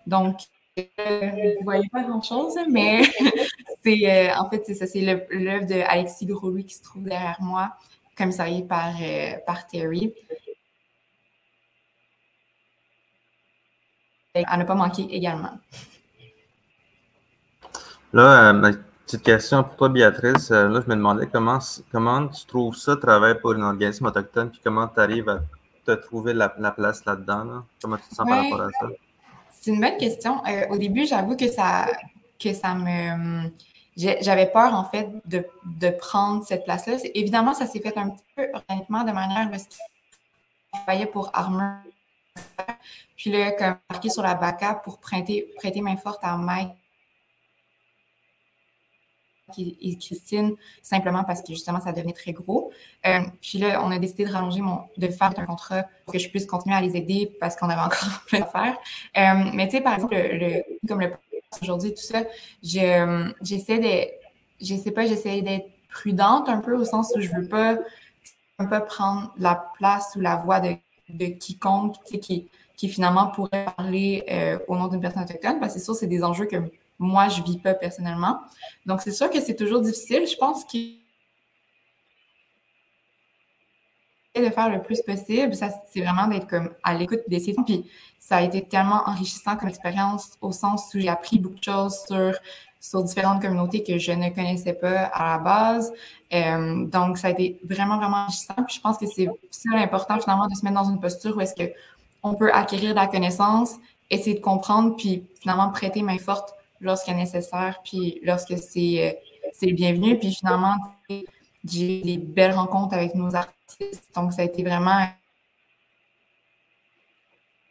Donc, vous ne voyez pas grand-chose, mais c'est en fait, c'est ça, c'est l'œuvre de Alexis Gros-Louis qui se trouve derrière moi, commissarié par, par Terry. À ne pas manquer également. Là, Petite question pour toi, Béatrice. Euh, là, je me demandais comment, comment tu trouves ça, travailler pour un organisme autochtone, puis comment tu arrives à te trouver la, place là-dedans? Comment tu te sens par rapport à ça? C'est une bonne question. Euh, au début, j'avoue que ça, que ça me. J'avais peur, en fait, de, de prendre cette place-là. Évidemment, ça s'est fait un petit peu organiquement de manière je travaillais pour Armor. Puis là, comme marqué sur la BACA pour prêter, prêter main forte à Mike et Christine, simplement parce que justement, ça devenait très gros. Euh, puis là, on a décidé de rallonger mon, de faire un contrat pour que je puisse continuer à les aider parce qu'on avait encore plein d'affaires. Euh, mais tu sais, par exemple, le, comme le aujourd'hui, tout ça, euh, j'essaie de, je sais pas, j'essaie d'être prudente un peu au sens où je veux pas, pas prendre la place ou la voix de, de quiconque, qui, qui finalement pourrait parler au nom d'une personne autochtone, parce que c'est sûr, c'est des enjeux que moi, je ne vis pas personnellement. Donc, c'est sûr que c'est toujours difficile. Je pense que de faire le plus possible, ça, c'est vraiment d'être comme à l'écoute des situations. Puis ça a été tellement enrichissant comme expérience au sens où j'ai appris beaucoup de choses sur, sur différentes communautés que je ne connaissais pas à la base. Euh, donc, ça a été vraiment, vraiment enrichissant. Puis je pense que c'est ça l'important finalement de se mettre dans une posture où est-ce qu'on peut acquérir de la connaissance, essayer de comprendre, puis finalement prêter main forte lorsqu'il est nécessaire, puis lorsque c'est euh, c'est bienvenu. Puis finalement, j'ai des belles rencontres avec nos artistes. Donc, ça a été vraiment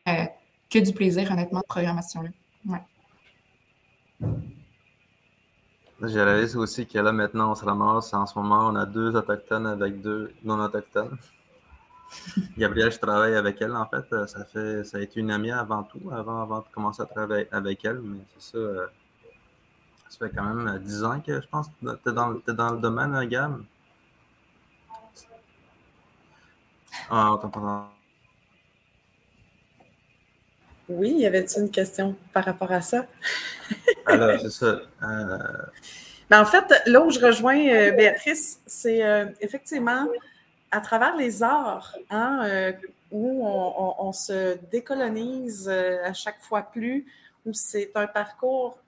euh, que du plaisir, honnêtement, de programmation-là. Ouais. J'ai réalisé aussi que là, maintenant, on se ramasse. En ce moment, on a deux autochtones avec deux non-autochtones. Gabrielle, je travaille avec elle, en fait. Ça fait ça a été une amie avant tout, avant, avant de commencer à travailler avec elle, mais c'est ça. Euh, ça fait quand même 10 ans que je pense que tu es, es, dans le domaine, hein, Gab? Ah, pas. Oui, y avait-il une question par rapport à ça? Alors, c'est ça. Euh... Ben, en fait, là où je rejoins euh, Béatrice, c'est euh, effectivement à travers les arts, hein, euh, où on, se décolonise à chaque fois plus, où c'est un parcours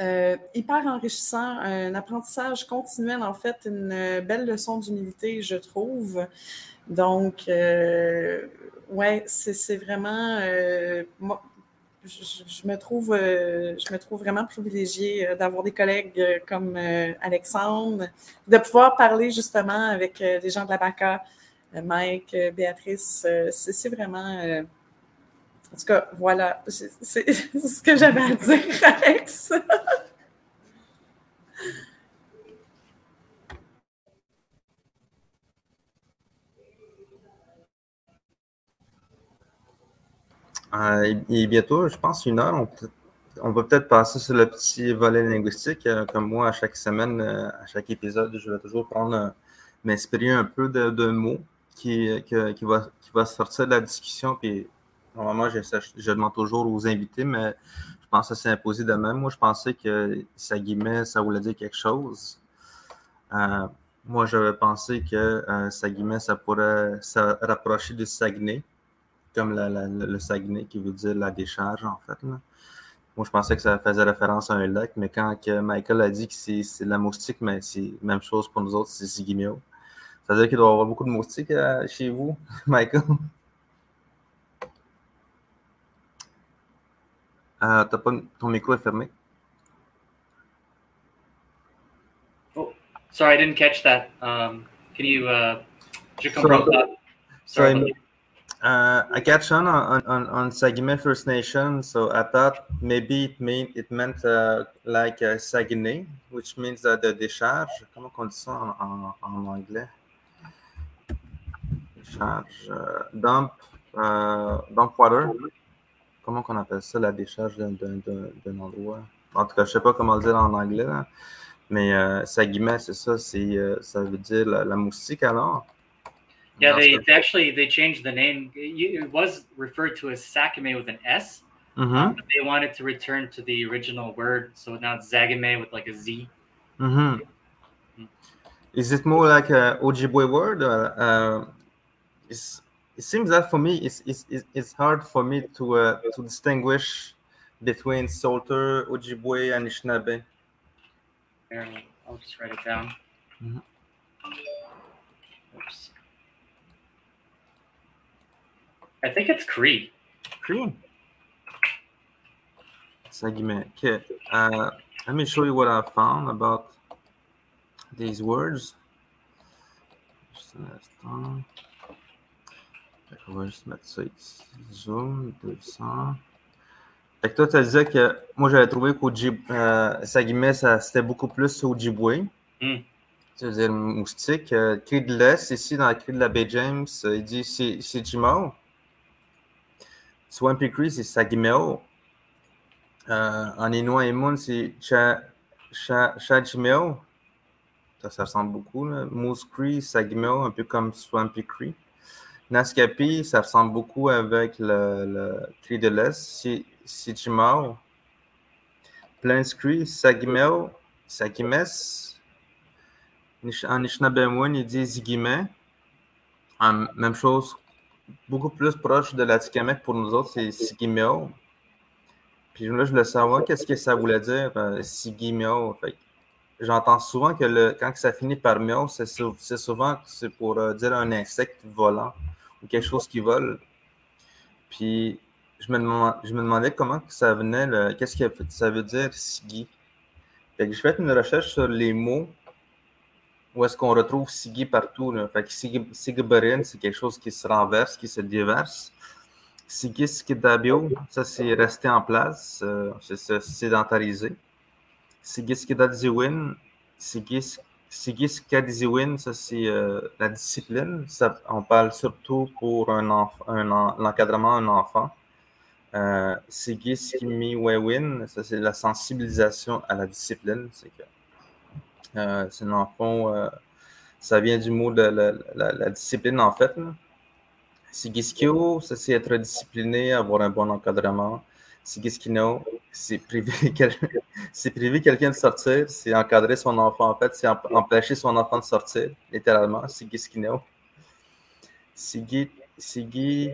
euh, hyper enrichissant, un apprentissage continuel, en fait, une belle leçon d'humilité, je trouve. Donc, euh, ouais, c'est vraiment. Euh, moi, je, me trouve, euh, je me trouve vraiment privilégiée d'avoir des collègues comme Alexandre, de pouvoir parler justement avec les gens de la BACA, Mike, Béatrice. c'est vraiment. En tout cas, voilà, c'est ce que j'avais à dire, Alex. Euh, et, bientôt, je pense, une heure, on, va peut-être passer sur le petit volet linguistique. Euh, comme moi, à chaque semaine, euh, à chaque épisode, je vais toujours prendre, m'inspirer un peu de, mots qui, qui, va, qui va sortir de la discussion. Normalement, je, demande toujours aux invités, mais je pense que ça s'est imposé de même. Moi, je pensais que ça ça voulait dire quelque chose. moi, j'avais pensé que ça guillemets, ça pourrait se rapprocher du Saguenay comme le Saguenay, qui veut dire la décharge, en fait. Moi, je pensais que ça faisait référence à un lac, mais quand Michael a dit que c'est la moustique, mais c'est la même chose pour nous autres, c'est Sigimio. Ça veut dire qu'il doit y avoir beaucoup de moustiques euh, chez vous, Michael? Euh, pas, ton micro est fermé. Oh, sorry, I didn't catch that. Um, can you, uh, je comprends pas. Sorry. Uh, I catch on on, on, on Saguenay First Nation, so I thought maybe it mean it meant uh, like uh, Saguenay, which means uh, the décharge. Comment on dit ça en, en, en anglais? Décharge. Uh, dump, uh, dump water. Comment on appelle ça, la décharge d'un endroit? En tout cas, je sais pas comment le dire en anglais, là. mais euh, Saguenay, c'est ça, c'est, euh, ça veut dire la, la moustique alors. Yeah, they, they, actually they changed the name. It was referred to as Sakime with an S. Mm-hmm. But they wanted to return to the original word, so now it's Zagame with like a Z. Mm-hmm. mm-hmm. Is it more like a Ojibwe word? Or, uh, it seems that for me, it's, it's, it's hard for me to uh, to distinguish between Salter, Ojibwe, and Anishinaabe. I'll just write it down. Mm-hmm. Oops. I think it's Cree. Cree. Segment. Okay. Uh, let me show you what I found about these words. Just un instant. On va juste mettre ça ici. Zoom 200. Fait que toi, tu disais que moi, j'avais trouvé qu'au euh, ça, c'était beaucoup plus au Ojibwe. Mm. Tu veux dire moustique. Euh, cri de l'Est, ici, dans le cri de la baie James, il dit c'est Jimao. Swampy Cree, c'est Sagimeo. Euh, en Inuit et Moon, c'est Chajimeo. Ça, ça ressemble beaucoup. Là. Moose Cree, Sagimeo, un peu comme Swampy Cree. Naskapi, ça ressemble beaucoup avec le, le de l'Est. Sijimao. Plains Cree, Sagimeo, Sagimes. En il dit Zigime. Même chose beaucoup plus proche de l'Atikamek pour nous autres, c'est Sigimio. Puis là, je voulais savoir qu'est-ce que ça voulait dire, euh, Sigimio. J'entends souvent que quand ça finit par mio, c'est souvent c'est pour euh, dire un insecte volant ou quelque chose qui vole. Puis je me, demandais, je me demandais comment ça venait, qu'est-ce que ça veut dire Sigi? Fait que je fais une recherche sur les mots où est-ce qu'on retrouve Sigi partout. Là. Fait que Sigi, c'est quelque chose qui se renverse, qui se déverse. Sigi Skidabio, ça c'est resté en place, euh, c'est se sédentariser. Sigi Skidadziwin, Sigi Skadiziwin, ça c'est euh, la discipline. Ça, on parle surtout pour un, un l'encadrement d'un enfant. Euh, Sigi Skimiwewin, ça c'est la sensibilisation à la discipline. C'est que euh, c'est dans le fond, euh, ça vient du mot de la, discipline en fait. Sigiskio, ça c'est être discipliné, avoir un bon encadrement. Sigiskino, c'est priver, quelqu'un de sortir, c'est encadrer son enfant en fait, c'est empêcher son enfant de sortir, littéralement. Sigiskino. Sigi, Sigi,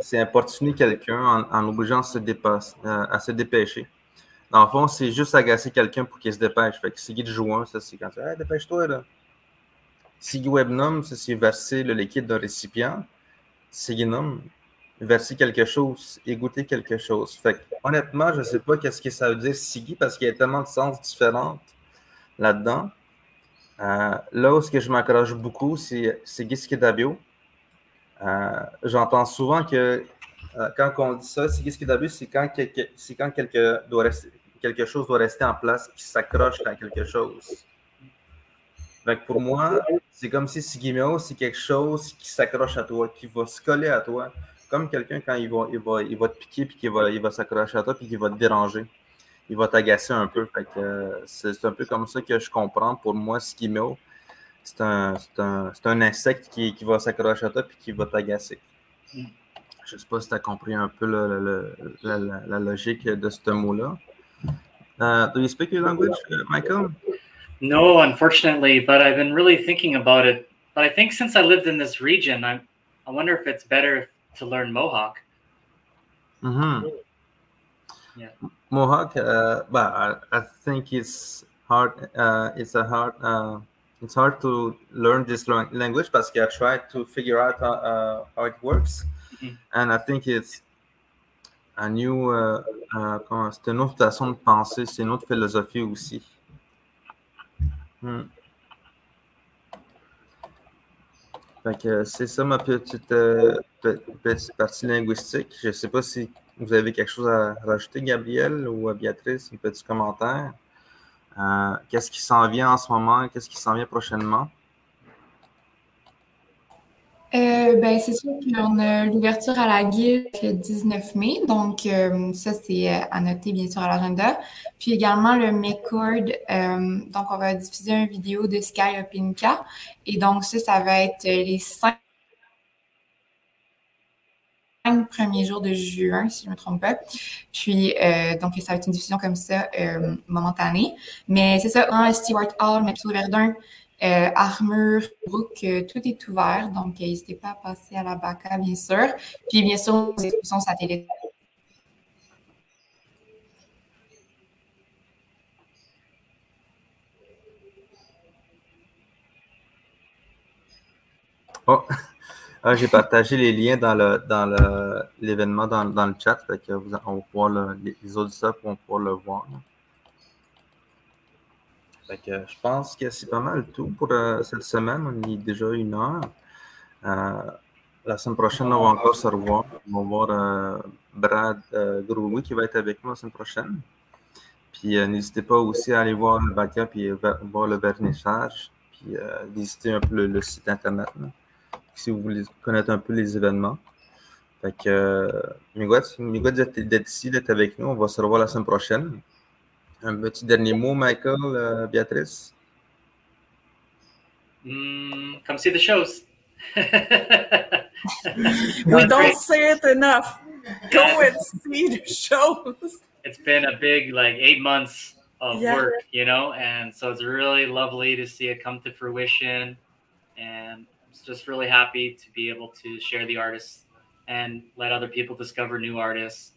c'est importuner quelqu'un en, obligeant à se, euh, à se dépêcher. Dans le fond, c'est juste agacer quelqu'un pour qu'il se dépêche. De joueur, ça c'est quand tu dis hey, dépêche-toi là. Siggy Webnum, c'est verser le liquide d'un récipient. Verser quelque chose, égoutter quelque chose. Fait que, honnêtement, je ne sais pas qu'est-ce que ça veut dire Siggy parce qu'il y a tellement de sens différents là-dedans. Euh, là où ce que je m'accroche beaucoup, c'est Siggy Dabio. Euh, J'entends souvent que euh, quand on dit ça, Siggy Dabio, c'est quand, quelque, quand quelque, quelque chose doit rester en place, qui s'accroche à quelque chose. Fait pour moi, c'est comme si Sigimeo, c'est quelque chose qui s'accroche à toi, qui va se coller à toi. Comme quelqu'un quand il va, il va, il va te piquer puis qu'il va, il va s'accrocher à toi puis qu'il va te déranger. Il va t'agacer un peu. Euh, c'est un peu comme ça que je comprends. Pour moi, Sigimeo, c'est un, un, un, insecte qui, qui va s'accrocher à toi puis qui va t'agacer. Je ne sais pas si tu as compris un peu la, logique de ce mot-là. Uh, do you speak your language, Michael? No, unfortunately, but I've been really thinking about it. But I think since I lived in this region, I I wonder if it's better to learn Mohawk. Mm-hmm. Yeah. Mohawk, uh, but I, I think it's hard. Uh, it's a hard. Uh, it's hard to learn this language because I tried to figure out how, uh, how it works, mm-hmm. and I think it's a new. Uh, uh, c'est une autre façon de penser, c'est une autre philosophie aussi. Hmm. C'est ça ma petite, euh, petite partie linguistique. Je ne sais pas si vous avez quelque chose à rajouter, Gabriel ou Béatrice, un petit commentaire. Euh, qu'est-ce qui s'en vient en ce moment? Qu'est-ce qui s'en vient prochainement? Euh, ben, c'est sûr qu'on a l'ouverture à la guilde le 19 mai, donc euh, ça, c'est euh, à noter bien sûr à l'agenda. Puis également le McCord, donc on va diffuser une vidéo de Sky Opinka. Et donc ça, ça va être les cinq premiers jours de juin, si je ne me trompe pas. Puis, donc, ça va être une diffusion comme ça, momentanée. Mais c'est ça, un Stewart Hall, Mepso Verdun, euh, armure, Brook, euh, tout est ouvert. Donc, euh, n'hésitez pas à passer à la BACA, bien sûr. Puis, bien sûr, nos expositions satellites. Oh, ah, j'ai partagé les liens dans l'événement dans, le chat. Fait on va pouvoir le, les auditeurs pouvoir le voir. Je pense que c'est pas mal tout pour euh, cette semaine. On est déjà une heure. Euh, la semaine prochaine, on va encore se revoir. On va voir euh, Brad euh, qui va être avec nous la semaine prochaine. Puis n'hésitez pas aussi à aller voir le backup et voir le vernissage. Puis visiter un peu le, site internet si vous voulez connaître un peu les événements. Fait que, Miguel d'être ici, d'être avec nous. On va se revoir la semaine prochaine. Un petit dernier mot, Michael, uh, Beatrice? Mm, come see the shows. we don't say it enough. Go and see the shows. It's been a big, like, eight months of yeah. work, you know, and so it's really lovely to see it come to fruition. And I'm just really happy to be able to share the artists and let other people discover new artists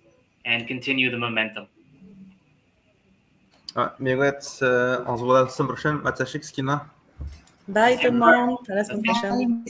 and continue the momentum. Ouais, Mirette, euh, on se voit la semaine prochaine. Mathieu, Skina. Bye tout le monde. À la semaine prochaine.